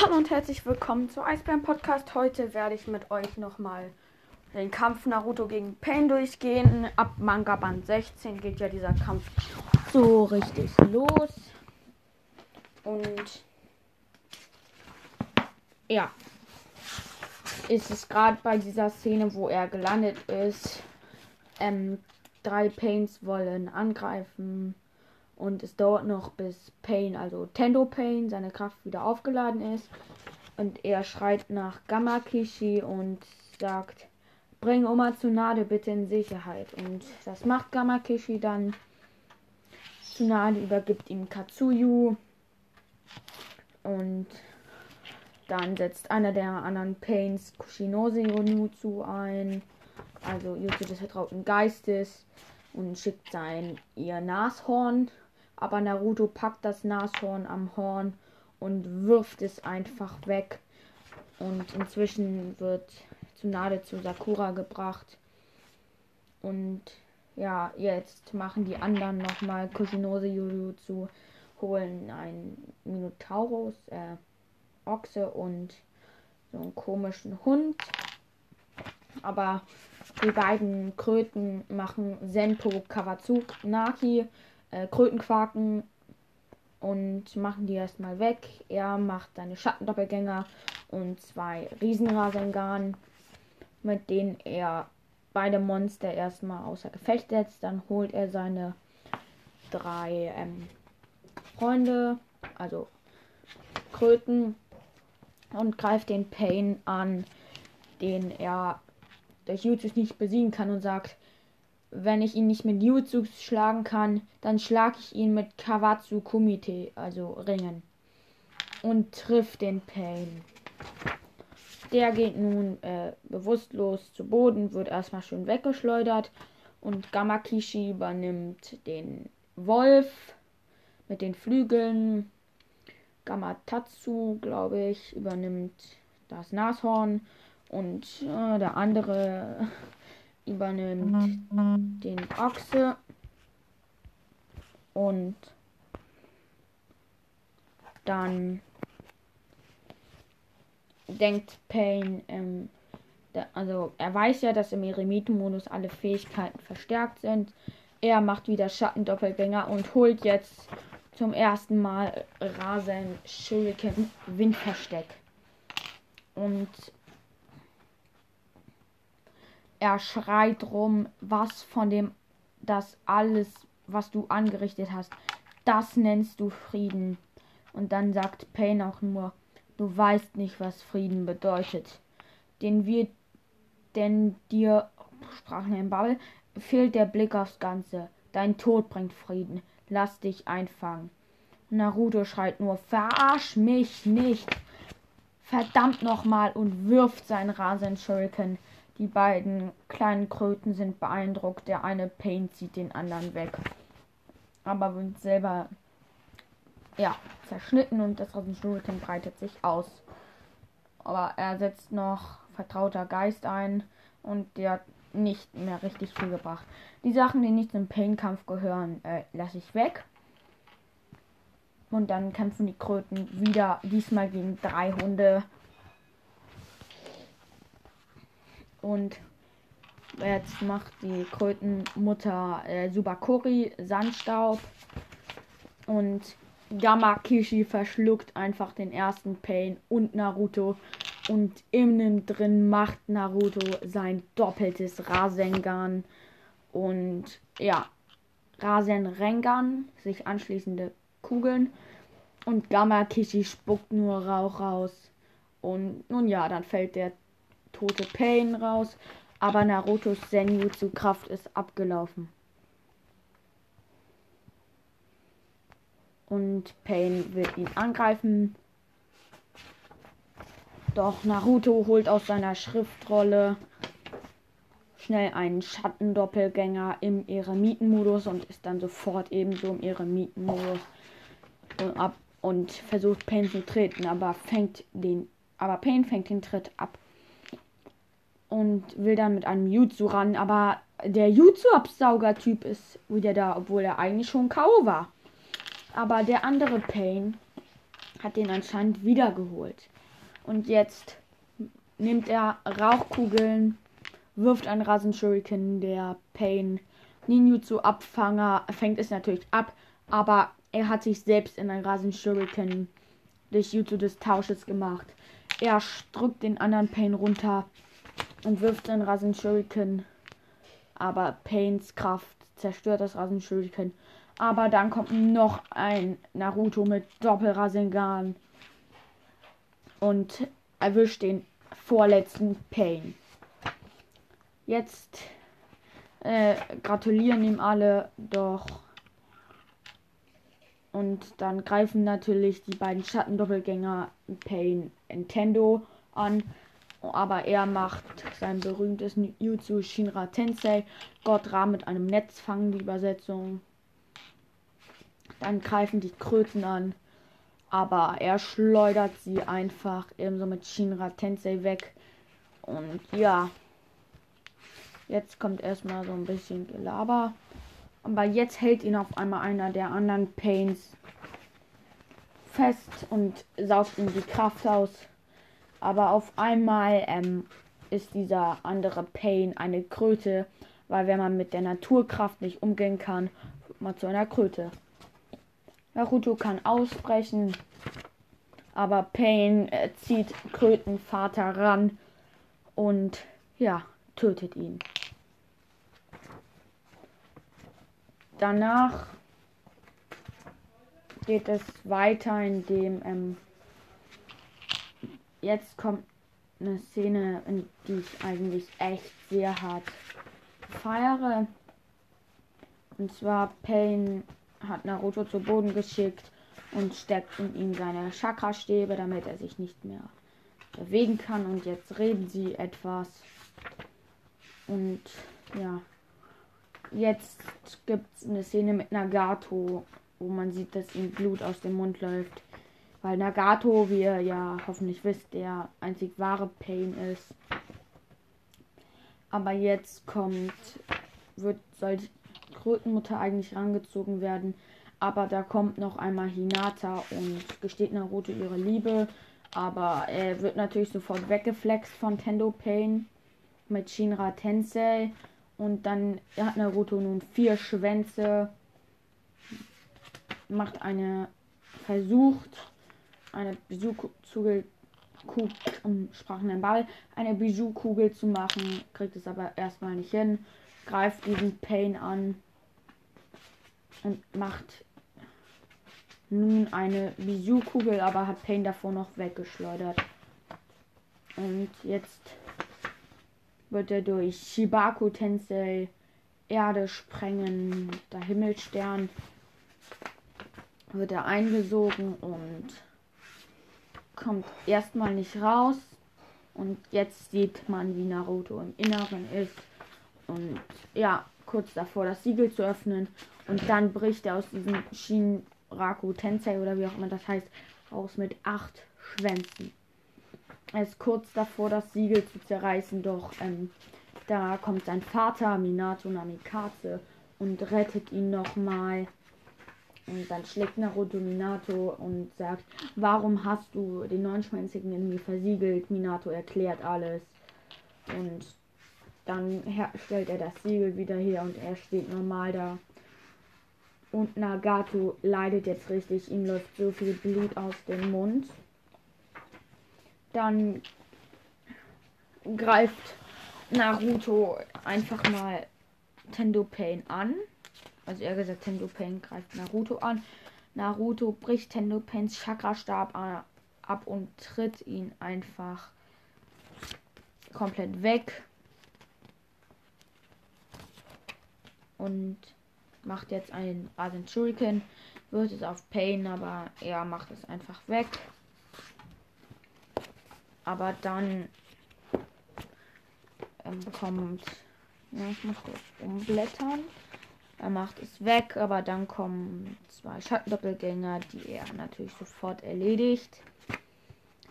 Hallo und herzlich willkommen zu Eisbären Podcast. Heute werde ich mit euch nochmal den Kampf Naruto gegen Pain durchgehen. Ab Manga Band 16 geht ja dieser Kampf so richtig los. Und ja, ist es gerade bei dieser Szene, wo er gelandet ist. Ähm, drei Pains wollen angreifen. Und es dauert noch, bis Pain, also Tendo Pain, seine Kraft wieder aufgeladen ist. Und er schreit nach Gamma Kishi und sagt, bring Oma Tsunade bitte in Sicherheit. Und das macht Gamma Kishi dann. Tsunade übergibt ihm Katsuyu. Und dann setzt einer der anderen Pains Kushinose Yonutsu ein. Also Jutsu des vertrauten Geistes. Und schickt sein ihr Nashorn aber Naruto packt das Nashorn am Horn und wirft es einfach weg. Und inzwischen wird Tsunade zu Sakura gebracht. Und ja, jetzt machen die anderen nochmal Kushinose Jujutsu, holen einen Minotaurus, äh, Ochse und so einen komischen Hund. Aber die beiden Kröten machen Senpo Kawatsunaki äh, Krötenquaken und machen die erstmal weg. Er macht seine Schattendoppelgänger und zwei Riesenrasengan, mit denen er beide Monster erstmal außer Gefecht setzt. Dann holt er seine drei ähm, Freunde, also Kröten, und greift den Pain an, den er durch YouTube nicht besiegen kann und sagt, wenn ich ihn nicht mit Jutsu schlagen kann, dann schlage ich ihn mit Kawatsu Kumite, also Ringen. Und trifft den Pain. Der geht nun äh, bewusstlos zu Boden, wird erstmal schön weggeschleudert. Und Gamakishi übernimmt den Wolf mit den Flügeln. Gamatatsu, glaube ich, übernimmt das Nashorn. Und äh, der andere übernimmt den Ochse und dann denkt Payne, ähm, da, also er weiß ja, dass im Eremitenmodus alle Fähigkeiten verstärkt sind. Er macht wieder Schattendoppelgänger und holt jetzt zum ersten Mal Rasen Shuriken Windversteck. Und er schreit rum, was von dem, das alles, was du angerichtet hast, das nennst du Frieden. Und dann sagt Payne auch nur, du weißt nicht, was Frieden bedeutet. Den wir, denn dir, sprach ein Bubble, fehlt der Blick aufs Ganze. Dein Tod bringt Frieden. Lass dich einfangen. Naruto schreit nur, verarsch mich nicht. Verdammt nochmal und wirft sein Rasen Shuriken die beiden kleinen Kröten sind beeindruckt. Der eine Pain zieht den anderen weg. Aber wird selber ja, zerschnitten und das Rasenschnurrchen breitet sich aus. Aber er setzt noch vertrauter Geist ein und der hat nicht mehr richtig viel gebracht. Die Sachen, die nicht zum Pain-Kampf gehören, äh, lasse ich weg. Und dann kämpfen die Kröten wieder, diesmal gegen drei Hunde. Und jetzt macht die Krötenmutter äh, Subakori Sandstaub. Und Gamma Kishi verschluckt einfach den ersten Pain und Naruto. Und innen drin macht Naruto sein doppeltes Rasengan. Und ja, Rasenrengan, sich anschließende Kugeln. Und Gamma Kishi spuckt nur Rauch raus. Und nun ja, dann fällt der tote Pain raus. Aber Narutos Senjutsu Kraft ist abgelaufen. Und Pain wird ihn angreifen. Doch Naruto holt aus seiner Schriftrolle schnell einen Schattendoppelgänger im Eremitenmodus und ist dann sofort ebenso im Eremitenmodus und ab und versucht Pain zu treten, aber fängt den aber Pain fängt den Tritt ab und will dann mit einem Jutsu ran. Aber der Jutsu-Absauger-Typ ist wieder da, obwohl er eigentlich schon K.O. war. Aber der andere Pain hat den anscheinend wiedergeholt. Und jetzt nimmt er Rauchkugeln, wirft einen Rasen Shuriken, der Pain Ninjutsu Abfanger fängt es natürlich ab, aber er hat sich selbst in einen Rasen Shuriken durch Jutsu des Tausches gemacht. Er drückt den anderen Pain runter und wirft den Rasen Shuriken, aber Pains Kraft zerstört das Rasen Shuriken. Aber dann kommt noch ein Naruto mit Doppel-Rasengan und erwischt den vorletzten Pain. Jetzt äh, gratulieren ihm alle doch. Und dann greifen natürlich die beiden Schattendoppelgänger Pain Nintendo an. Aber er macht sein berühmtes Jutsu Shinra Tensei. Gott Ra mit einem Netz fangen, die Übersetzung. Dann greifen die Kröten an. Aber er schleudert sie einfach ebenso mit Shinra Tensei weg. Und ja. Jetzt kommt erstmal so ein bisschen Gelaber. Aber jetzt hält ihn auf einmal einer der anderen Pains fest und saugt ihm die Kraft aus. Aber auf einmal ähm, ist dieser andere Pain eine Kröte, weil wenn man mit der Naturkraft nicht umgehen kann, wird man zu einer Kröte. Naruto kann ausbrechen, aber Pain äh, zieht Krötenvater ran und ja, tötet ihn. Danach geht es weiter, indem ähm, jetzt kommt eine Szene, in die ich eigentlich echt sehr hart feiere. Und zwar Pain hat Naruto zu Boden geschickt und steckt in ihm seine Chakra-Stäbe, damit er sich nicht mehr bewegen kann. Und jetzt reden sie etwas. Und ja, jetzt gibt es eine Szene mit Nagato, wo man sieht, dass ihm Blut aus dem Mund läuft. Weil Nagato, wie ihr ja hoffentlich wisst, der einzig wahre Pain ist. Aber jetzt kommt, wird, soll die Krötenmutter eigentlich rangezogen werden. Aber da kommt noch einmal Hinata und gesteht Naruto ihre Liebe. Aber er wird natürlich sofort weggeflext von Tendo Pain mit Shinra Tensei. Und dann hat Naruto nun vier Schwänze. Macht eine. Versucht eine Bijou-Kugel. Um, Ball. Eine Bijou-Kugel zu machen. Kriegt es aber erstmal nicht hin. Greift diesen Pain an. Und macht nun eine Bijou-Kugel, aber hat Pain davor noch weggeschleudert. Und jetzt wird er durch Shibaku Tensei Erde sprengen, der Himmelstern wird er eingesogen und kommt erstmal nicht raus. Und jetzt sieht man, wie Naruto im Inneren ist. Und ja, kurz davor das Siegel zu öffnen. Und dann bricht er aus diesem Shinraku Tensei oder wie auch immer das heißt, raus mit acht Schwänzen. Er ist kurz davor, das Siegel zu zerreißen, doch ähm, da kommt sein Vater, Minato Namikaze, und rettet ihn nochmal. Und dann schlägt Naruto Minato und sagt, warum hast du den neunschwänzigen in mir versiegelt? Minato erklärt alles. Und dann stellt er das Siegel wieder her und er steht normal da. Und Nagato leidet jetzt richtig. Ihm läuft so viel Blut aus dem Mund. Dann greift Naruto einfach mal Tendo Pain an. Also er gesagt, Tendo Pain greift Naruto an. Naruto bricht Tendo Chakra-Stab ab und tritt ihn einfach komplett weg. Und macht jetzt einen Rasen Shuriken. Wird es auf Pain, aber er macht es einfach weg. Aber dann ähm, kommt. Ja, ich muss kurz umblättern. Er macht es weg, aber dann kommen zwei Schattendoppelgänger, die er natürlich sofort erledigt.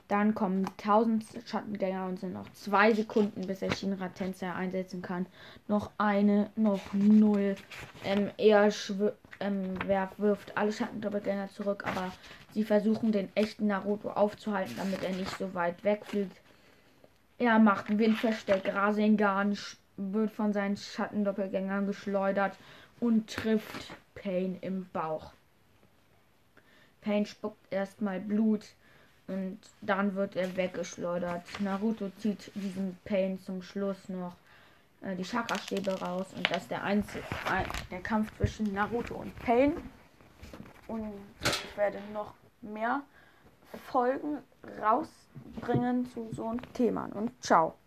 Dann kommen 1000 Schattengänger und sind noch zwei Sekunden, bis er Shinra Tensei einsetzen kann. Noch eine, noch null. Ähm, er ähm, wirft alle Schattendoppelgänger zurück, aber sie versuchen den echten Naruto aufzuhalten, damit er nicht so weit wegfliegt. Er macht Windversteck, Rasengan wird von seinen Schattendoppelgängern geschleudert und trifft Pain im Bauch. Pain spuckt erstmal Blut und dann wird er weggeschleudert. Naruto zieht diesen Pain zum Schluss noch äh, die Chakra-Stäbe raus und das ist der einzige der Kampf zwischen Naruto und Pain. Und ich werde noch mehr Folgen rausbringen zu so einem Thema. Und ciao.